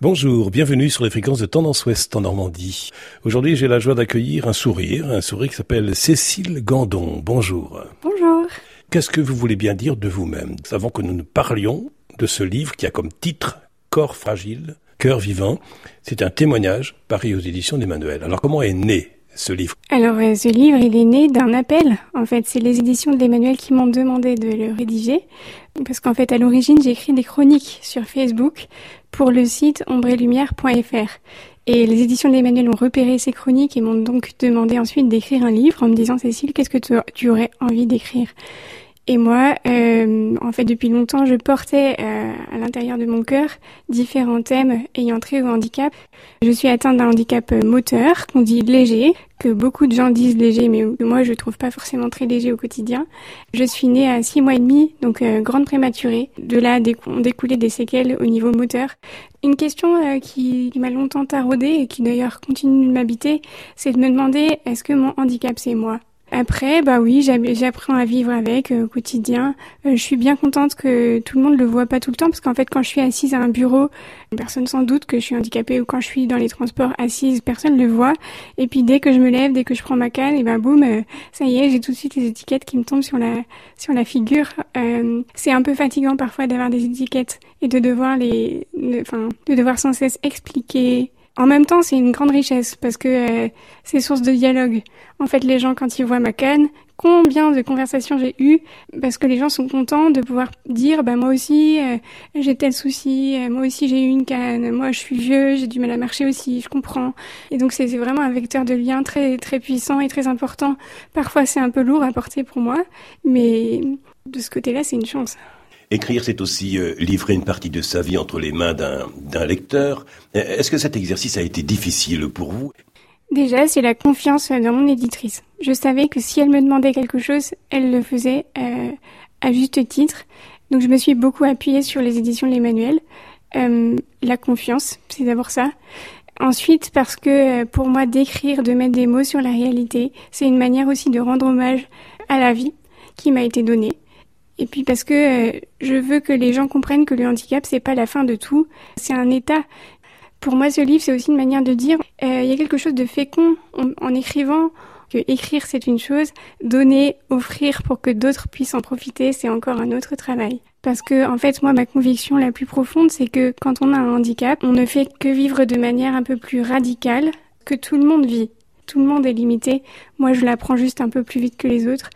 Bonjour, bienvenue sur les fréquences de Tendance Ouest en Normandie. Aujourd'hui, j'ai la joie d'accueillir un sourire, un sourire qui s'appelle Cécile Gandon. Bonjour. Bonjour. Qu'est-ce que vous voulez bien dire de vous-même? Avant que nous ne parlions de ce livre qui a comme titre Corps fragile, cœur vivant, c'est un témoignage paru aux éditions d'Emmanuel. Alors comment est né Alors euh, ce livre, il est né d'un appel. En fait, c'est les éditions d'Emmanuel qui m'ont demandé de le rédiger. Parce qu'en fait, à l'origine, j'ai écrit des chroniques sur Facebook pour le site ombrelumière.fr. Et les éditions d'Emmanuel ont repéré ces chroniques et m'ont donc demandé ensuite d'écrire un livre en me disant Cécile, qu'est-ce que tu aurais envie d'écrire? Et moi, euh, en fait, depuis longtemps, je portais euh, à l'intérieur de mon cœur différents thèmes ayant trait au handicap. Je suis atteinte d'un handicap moteur, qu'on dit léger, que beaucoup de gens disent léger, mais que moi je trouve pas forcément très léger au quotidien. Je suis née à six mois et demi, donc euh, grande prématurée. De là ont découlé des séquelles au niveau moteur. Une question euh, qui, qui m'a longtemps taraudée et qui d'ailleurs continue de m'habiter, c'est de me demander est-ce que mon handicap c'est moi? Après, bah oui, j'apprends à vivre avec euh, au quotidien. Euh, je suis bien contente que tout le monde le voit pas tout le temps parce qu'en fait, quand je suis assise à un bureau, personne sans doute que je suis handicapée ou quand je suis dans les transports assise, personne le voit. Et puis dès que je me lève, dès que je prends ma canne, et ben boum, euh, ça y est, j'ai tout de suite les étiquettes qui me tombent sur la sur la figure. c'est un peu fatigant parfois d'avoir des étiquettes et de devoir les, enfin, de devoir sans cesse expliquer en même temps, c'est une grande richesse parce que euh, c'est source de dialogue. En fait, les gens, quand ils voient ma canne, combien de conversations j'ai eues parce que les gens sont contents de pouvoir dire bah moi aussi euh, j'ai tel souci, euh, moi aussi j'ai eu une canne, moi je suis vieux, j'ai du mal à marcher aussi, je comprends. Et donc c'est vraiment un vecteur de lien très très puissant et très important. Parfois c'est un peu lourd à porter pour moi, mais de ce côté-là c'est une chance. Écrire, c'est aussi euh, livrer une partie de sa vie entre les mains d'un lecteur. Euh, est-ce que cet exercice a été difficile pour vous? Déjà, c'est la confiance dans mon éditrice. Je savais que si elle me demandait quelque chose, elle le faisait euh, à juste titre. Donc je me suis beaucoup appuyée sur les éditions de l'Emmanuel. la confiance, c'est d'abord ça. Ensuite, parce que pour moi, d'écrire, de mettre des mots sur la réalité, c'est une manière aussi de rendre hommage à la vie qui m'a été donnée. Et puis parce que euh, je veux que les gens comprennent que le handicap c'est pas la fin de tout, c'est un état. Pour moi, ce livre c'est aussi une manière de dire euh, il y a quelque chose de fécond en, écrivant que écrire c'est une chose, donner, offrir pour que d'autres puissent en profiter, c'est encore un autre travail. Parce que en fait, moi, ma conviction la plus profonde, c'est que quand on a un handicap, on ne fait que vivre de manière un peu plus radicale que tout le monde vit. Tout le monde est limité. Moi, je l'apprends juste un peu plus vite que les autres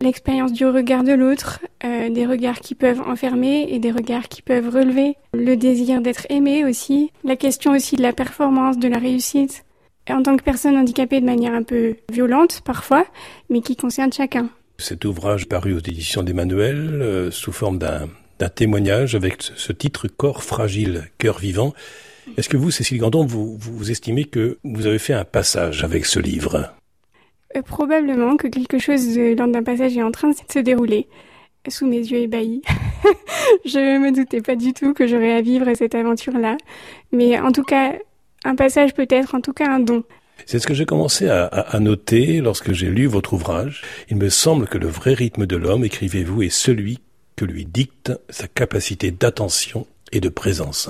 l'expérience du regard de l'autre, euh, des regards qui peuvent enfermer et des regards qui peuvent relever, le désir d'être aimé aussi, la question aussi de la performance, de la réussite, en tant que personne handicapée de manière un peu violente parfois, mais qui concerne chacun. Cet ouvrage paru aux éditions d'Emmanuel euh, sous forme d'un témoignage avec ce titre Corps fragile, cœur vivant. Est-ce que vous, Cécile Gandon, vous, vous estimez que vous avez fait un passage avec ce livre? Euh, probablement que quelque chose de l'ordre d'un passage est en train de se dérouler sous mes yeux ébahis. je me doutais pas du tout que j'aurais à vivre cette aventure-là. Mais en tout cas, un passage peut-être, en tout cas un don. C'est ce que j'ai commencé à, à, noter lorsque j'ai lu votre ouvrage. Il me semble que le vrai rythme de l'homme, écrivez-vous, est celui que lui dicte sa capacité d'attention et de présence.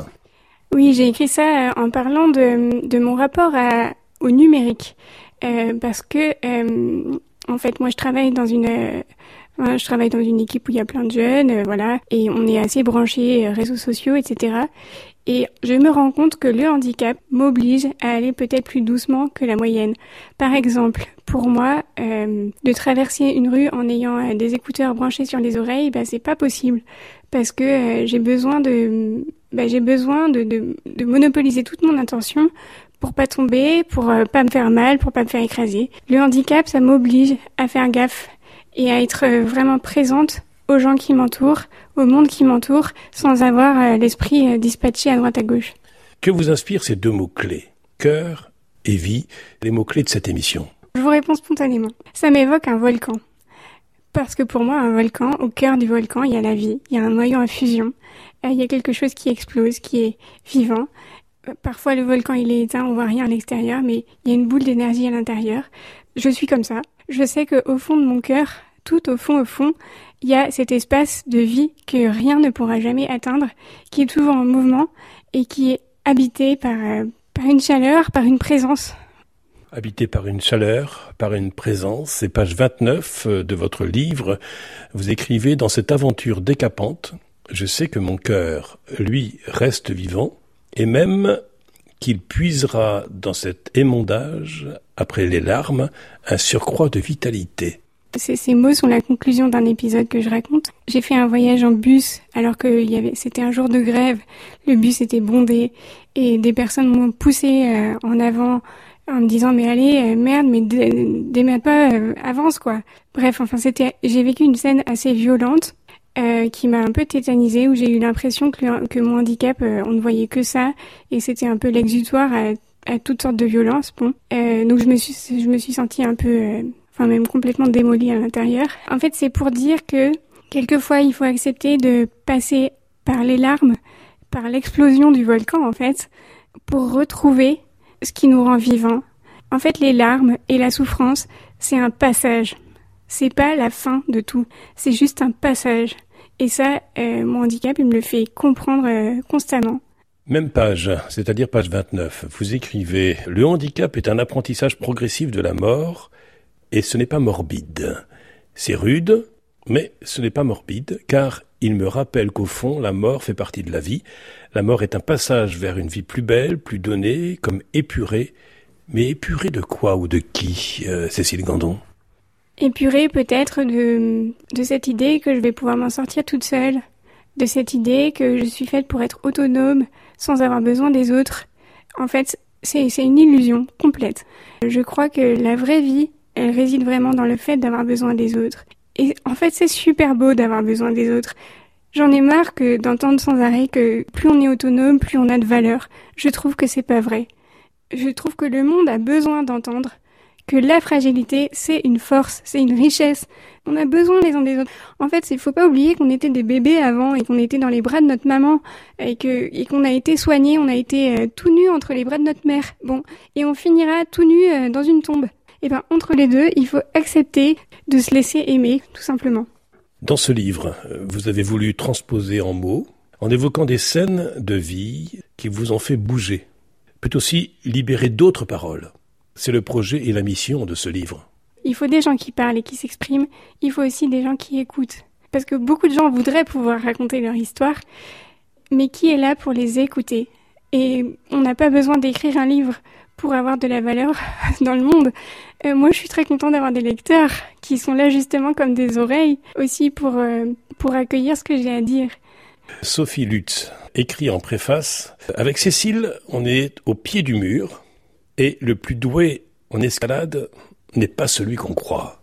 Oui, j'ai écrit ça en parlant de, de mon rapport à, au numérique. Euh, parce que euh, en fait moi je travaille dans une euh, je travaille dans une équipe où il y a plein de jeunes, voilà, et on est assez branchés réseaux sociaux, etc. Et je me rends compte que le handicap m'oblige à aller peut-être plus doucement que la moyenne. Par exemple, pour moi, de traverser une rue en ayant des écouteurs branchés sur les oreilles, bah, c'est pas possible parce que j'ai besoin de, bah, j'ai besoin de, de, de monopoliser toute mon attention pour pas tomber, pour euh, pas me faire mal, pour pas me faire écraser. Le handicap, ça m'oblige à faire gaffe et à être euh, vraiment présente aux gens qui m'entourent, au monde qui m'entoure, sans avoir euh, l'esprit dispatché à droite à gauche. Que vous inspirent ces deux mots-clés Cœur et vie, les mots-clés de cette émission? Je vous réponds spontanément. Ça m'évoque un volcan. Parce que pour moi, un volcan, au cœur du volcan, il y a la vie, il y a un noyau à fusion, il y a quelque chose qui explose, qui est vivant, Parfois, le volcan, il est éteint, on voit rien à l'extérieur, mais il y a une boule d'énergie à l'intérieur. Je suis comme ça. Je sais que au fond de mon cœur, tout au fond, au fond, il y a cet espace de vie que rien ne pourra jamais atteindre, qui est toujours en mouvement et qui est habité par, euh, par une chaleur, par une présence. Habité par une chaleur, par une présence, c'est page 29 euh, de votre livre. Vous écrivez dans cette aventure décapante, je sais que mon cœur, lui, reste vivant, et même qu'il puisera dans cet émondage, après les larmes, un surcroît de vitalité. Ces, mots sont la conclusion d'un épisode que je raconte. J'ai fait un voyage en bus alors que c'était un jour de grève. Le bus était bondé et des personnes m'ont poussé euh, en avant en me disant mais allez euh, merde mais démerde pas euh, avance quoi. Bref enfin c'était j'ai vécu une scène assez violente qui m'a un peu tétanisée où j'ai eu l'impression que, que mon handicap on ne voyait que ça et c'était un peu l'exutoire à, à, toutes sortes de violences bon donc je me suis je me suis sentie un peu même complètement démoli à l'intérieur. En fait, c'est pour dire que quelquefois, il faut accepter de passer par les larmes, par l'explosion du volcan, en fait, pour retrouver ce qui nous rend vivants. En fait, les larmes et la souffrance, c'est un passage. C'est pas la fin de tout. C'est juste un passage. Et ça, euh, mon handicap, il me le fait comprendre euh, constamment. Même page, c'est-à-dire page 29, vous écrivez Le handicap est un apprentissage progressif de la mort et ce n'est pas morbide. C'est rude, mais ce n'est pas morbide, car il me rappelle qu'au fond, la mort fait partie de la vie. La mort est un passage vers une vie plus belle, plus donnée, comme épurée. Mais épurée de quoi ou de qui, euh, Cécile Gandon? Épurée peut-être de, de cette idée que je vais pouvoir m'en sortir toute seule, de cette idée que je suis faite pour être autonome, sans avoir besoin des autres. En fait, c'est une illusion complète. Je crois que la vraie vie, elle réside vraiment dans le fait d'avoir besoin des autres. Et en fait, c'est super beau d'avoir besoin des autres. J'en ai marre que d'entendre sans arrêt que plus on est autonome, plus on a de valeur. Je trouve que c'est pas vrai. Je trouve que le monde a besoin d'entendre que la fragilité, c'est une force, c'est une richesse. On a besoin les uns des autres. En fait, il faut pas oublier qu'on était des bébés avant et qu'on était dans les bras de notre maman et qu'on a été soignés, on a été euh, tout nus entre les bras de notre mère. Bon, et on finira tout nu euh, dans une tombe. Et eh ben entre les deux, il faut accepter de se laisser aimer, tout simplement. Dans ce livre, vous avez voulu transposer en mots, en évoquant des scènes de vie qui vous ont fait bouger, peut aussi libérer d'autres paroles. C'est le projet et la mission de ce livre. Il faut des gens qui parlent et qui s'expriment, il faut aussi des gens qui écoutent. Parce que beaucoup de gens voudraient pouvoir raconter leur histoire, mais qui est là pour les écouter? Et on n'a pas besoin d'écrire un livre pour avoir de la valeur dans le monde. Euh, moi, je suis très content d'avoir des lecteurs qui sont là justement comme des oreilles aussi pour, euh, pour accueillir ce que j'ai à dire. Sophie Lutz écrit en préface Avec Cécile, on est au pied du mur et le plus doué en escalade n'est pas celui qu'on croit.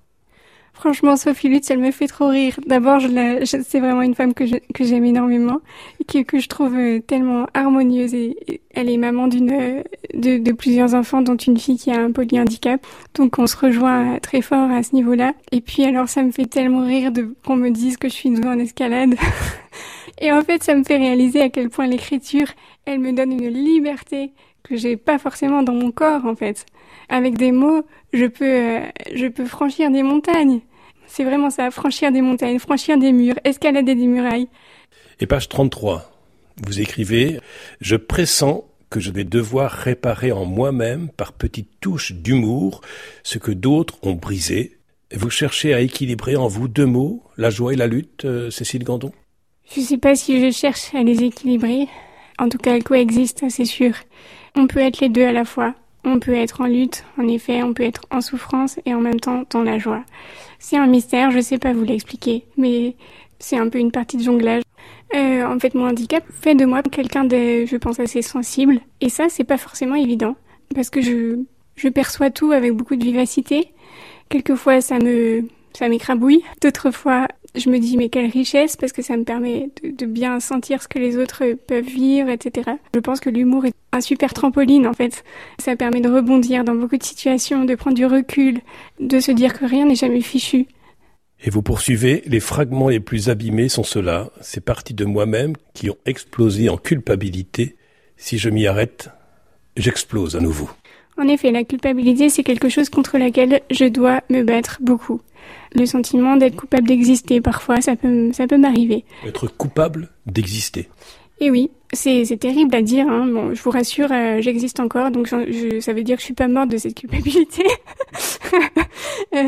Franchement, Sophie Lutz, elle me fait trop rire. D'abord, je c'est vraiment une femme que, j'aime énormément et que, que je trouve euh, tellement harmonieuse. Et, elle est maman d'une euh, de, de, plusieurs enfants, dont une fille qui a un polyhandicap. Donc, on se rejoint très fort à ce niveau-là. Et puis, alors, ça me fait tellement rire qu'on me dise que je suis douée en escalade. et en fait, ça me fait réaliser à quel point l'écriture, elle me donne une liberté que j'ai pas forcément dans mon corps, en fait. Avec des mots, je peux, euh, je peux franchir des montagnes. C'est vraiment ça, franchir des montagnes, franchir des murs, escalader des murailles. Et page 33, vous écrivez Je pressens que je vais devoir réparer en moi-même par petites touches d'humour ce que d'autres ont brisé. Vous cherchez à équilibrer en vous deux mots, la joie et la lutte, euh, Cécile Gandon? Je ne sais pas si je cherche à les équilibrer. En tout cas, elles coexistent, c'est sûr. On peut être les deux à la fois. On peut être en lutte, en effet, on peut être en souffrance et en même temps dans la joie. C'est un mystère, je sais pas vous l'expliquer, mais c'est un peu une partie de jonglage. Euh, en fait, mon handicap fait de moi quelqu'un de, je pense, assez sensible. Et ça, c'est pas forcément évident. Parce que je, je perçois tout avec beaucoup de vivacité. Quelquefois, ça me, ça m'écrabouille. D'autres fois, je me dis mais quelle richesse parce que ça me permet de, bien sentir ce que les autres peuvent vivre, etc. Je pense que l'humour est un super trampoline en fait. Ça permet de rebondir dans beaucoup de situations, de prendre du recul, de se dire que rien n'est jamais fichu. Et vous poursuivez, les fragments les plus abîmés sont ceux-là, ces parties de moi-même qui ont explosé en culpabilité. Si je m'y arrête, j'explose à nouveau. En effet, la culpabilité, c'est quelque chose contre laquelle je dois me battre beaucoup. Le sentiment d'être coupable d'exister, parfois, ça peut, ça peut m'arriver. Être coupable d'exister. Et oui, C'est, terrible à dire. Hein. Bon, je vous rassure, euh, j'existe encore, donc je, ça veut dire que je suis pas morte de cette culpabilité. euh,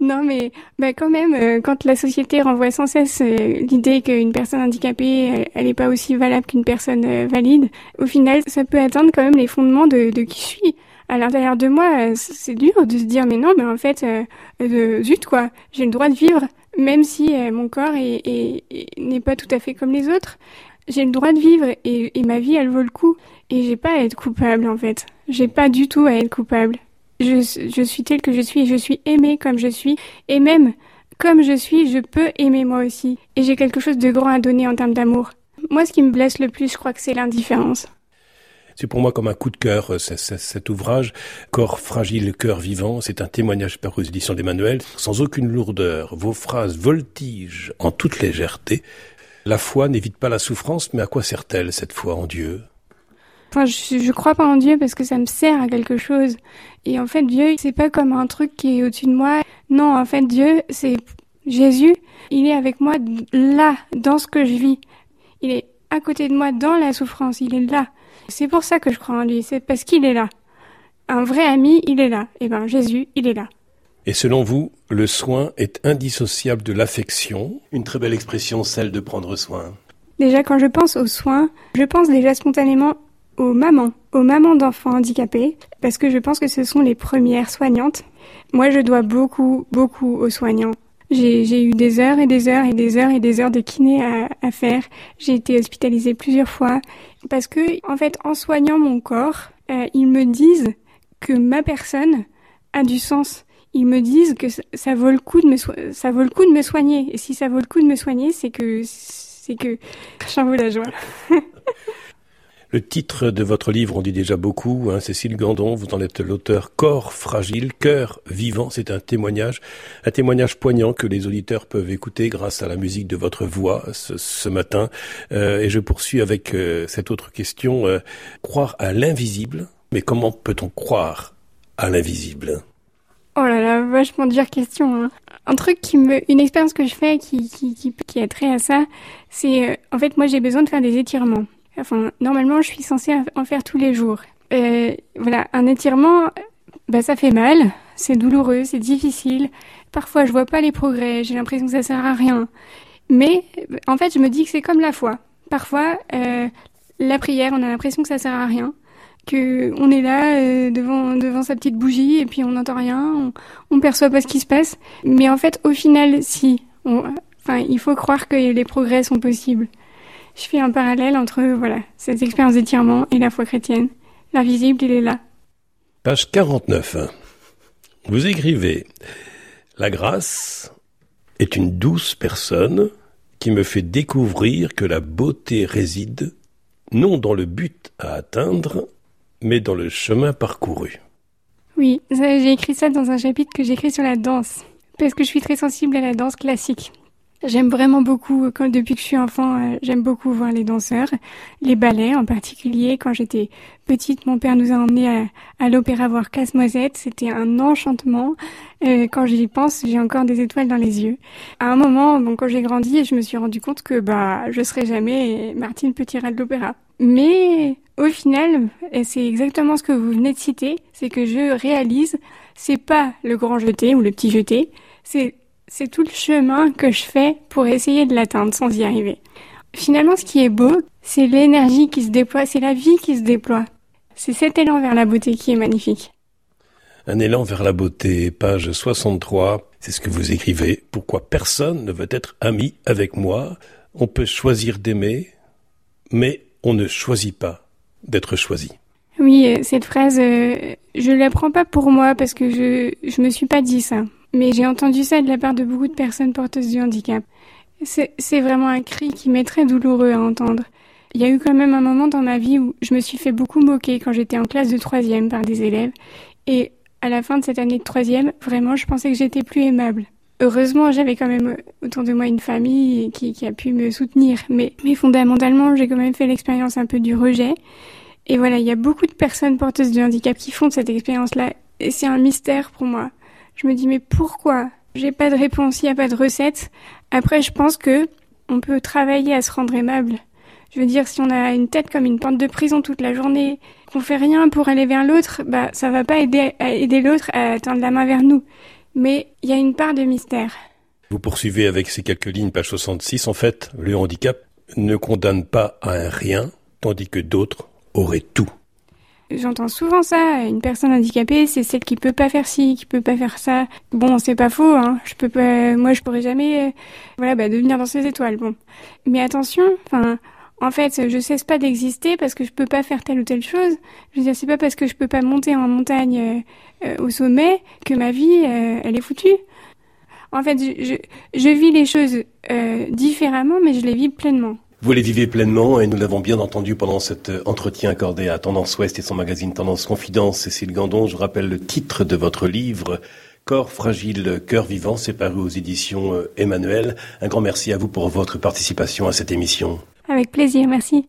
non, mais bah, quand même, euh, quand la société renvoie sans cesse l'idée qu'une personne handicapée, elle n'est pas aussi valable qu'une personne valide, au final, ça peut atteindre quand même les fondements de, de qui je suis. À l'intérieur de moi, c'est dur de se dire, mais non, mais en fait, zut quoi, j'ai le droit de vivre, même si mon corps n'est pas tout à fait comme les autres j'ai le droit de vivre et, et, ma vie, elle vaut le coup. Et j'ai pas à être coupable, en fait. J'ai pas du tout à être coupable. Je, je suis telle que je suis et je suis aimée comme je suis. Et même, comme je suis, je peux aimer moi aussi. Et j'ai quelque chose de grand à donner en termes d'amour. Moi, ce qui me blesse le plus, je crois que c'est l'indifférence. C'est pour moi comme un coup de cœur, euh, cet ouvrage, Corps fragile, cœur vivant. C'est un témoignage par aux d'Emmanuel, sans aucune lourdeur. Vos phrases voltigent en toute légèreté. La foi n'évite pas la souffrance, mais à quoi sert-elle cette foi en Dieu? Je, je crois pas en Dieu parce que ça me sert à quelque chose. Et en fait, Dieu, c'est pas comme un truc qui est au-dessus de moi. Non, en fait, Dieu, c'est Jésus. Il est avec moi là, dans ce que je vis. Il est à côté de moi dans la souffrance. Il est là. C'est pour ça que je crois en lui. C'est parce qu'il est là. Un vrai ami, il est là. Et eh ben, Jésus, il est là. Et selon vous, le soin est indissociable de l'affection? Une très belle expression, celle de prendre soin. Déjà, quand je pense aux soins, je pense déjà spontanément aux mamans, aux mamans d'enfants handicapés, parce que je pense que ce sont les premières soignantes. Moi, je dois beaucoup, beaucoup aux soignants. J'ai eu des heures et des heures et des heures et des heures de kiné à, à faire. J'ai été hospitalisée plusieurs fois parce que, en fait, en soignant mon corps, euh, ils me disent que ma personne a du sens ils me disent que ça vaut le coup de me ça vaut le coup de me soigner et si ça vaut le coup de me soigner c'est que c'est que j'en veux la joie. Le titre de votre livre on dit déjà beaucoup, hein, Cécile Gandon, vous en êtes l'auteur Corps fragile, cœur vivant, c'est un témoignage, un témoignage poignant que les auditeurs peuvent écouter grâce à la musique de votre voix ce, ce matin. Euh, et je poursuis avec euh, cette autre question, euh, croire à l'invisible, mais comment peut-on croire à l'invisible? Oh là là, vachement dure question. Hein. Un truc qui me, une expérience que je fais qui qui qui, qui a trait à ça, c'est euh, en fait moi j'ai besoin de faire des étirements. Enfin normalement je suis censée en faire tous les jours. Voilà, un étirement, bah ça fait mal, c'est douloureux, c'est difficile. Parfois je vois pas les progrès, j'ai l'impression que ça sert à rien. Mais en fait je me dis que c'est comme la foi. Parfois euh, la prière, on a l'impression que ça sert à rien que on est là euh, devant devant sa petite bougie et puis on n'entend rien, on, on perçoit pas ce qui se passe. Mais en fait, au final, si, enfin, il faut croire que les progrès sont possibles. Je fais un parallèle entre voilà cette expérience d'étirement et la foi chrétienne. L'invisible, il est là. Page 49. Vous écrivez La grâce est une douce personne qui me fait découvrir que la beauté réside non dans le but à atteindre, mais dans le chemin parcouru. Oui, j'ai écrit ça dans un chapitre que j'écris sur la danse, parce que je suis très sensible à la danse classique. J'aime vraiment beaucoup, quand depuis que je suis enfant, euh, j'aime beaucoup voir les danseurs, les ballets en particulier. Quand j'étais petite, mon père nous a emmenés à, à l'opéra voir Casse-Noisette. C'était un enchantement. Euh, quand j'y pense, j'ai encore des étoiles dans les yeux. À un moment, bon, quand j'ai grandi, je me suis rendu compte que bah je serais jamais Martine Petit-Rat de l'opéra. Mais au final, et c'est exactement ce que vous venez de citer, c'est que je réalise, c'est pas le grand jeté ou le petit jeté, c'est c'est tout le chemin que je fais pour essayer de l'atteindre sans y arriver. Finalement, ce qui est beau, c'est l'énergie qui se déploie, c'est la vie qui se déploie. C'est cet élan vers la beauté qui est magnifique. Un élan vers la beauté, page 63, c'est ce que vous écrivez. Pourquoi personne ne veut être ami avec moi? On peut choisir d'aimer, mais on ne choisit pas d'être choisi. Oui, euh, cette phrase, euh, je la prends pas pour moi parce que je je me suis pas dit ça. Mais j'ai entendu ça de la part de beaucoup de personnes porteuses du handicap. C'est vraiment un cri qui m'est très douloureux à entendre. Il y a eu quand même un moment dans ma vie où je me suis fait beaucoup moquer quand j'étais en classe de troisième par des élèves. Et à la fin de cette année de troisième, vraiment, je pensais que j'étais plus aimable. Heureusement, j'avais quand même autour de moi une famille qui, qui a pu me soutenir. Mais, mais fondamentalement, j'ai quand même fait l'expérience un peu du rejet. Et voilà, il y a beaucoup de personnes porteuses de handicap qui font cette expérience-là. Et c'est un mystère pour moi. Je me dis mais pourquoi? J'ai pas de réponse, il n'y a pas de recette. Après, je pense que on peut travailler à se rendre aimable. Je veux dire, si on a une tête comme une pente de prison toute la journée, qu'on fait rien pour aller vers l'autre, bah ça va pas aider, à aider l'autre à tendre la main vers nous. Mais il y a une part de mystère. Vous poursuivez avec ces quelques lignes, page 66. En fait, le handicap ne condamne pas à un rien, tandis que d'autres auraient tout. J'entends souvent ça. Une personne handicapée, c'est celle qui peut pas faire ci, qui peut pas faire ça. Bon, c'est pas faux. Hein. Je peux pas. Moi, je pourrais jamais, euh, voilà, bah, devenir dans ces étoiles. Bon, mais attention. Enfin, en fait, je cesse pas d'exister parce que je peux pas faire telle ou telle chose. Je veux dire, c'est pas parce que je peux pas monter en montagne euh, euh, au sommet que ma vie, elle est foutue. En fait, je, je, je vis les choses différemment, mais je les vis pleinement. Vous les vivez pleinement et nous l'avons bien entendu pendant cet entretien accordé à Tendance Ouest et son magazine Tendance Confidence. Cécile Gandon, je rappelle le titre de votre livre, Corps fragile, cœur vivant, c'est paru aux éditions Emmanuel. Un grand merci à vous pour votre participation à cette émission. Avec plaisir, merci.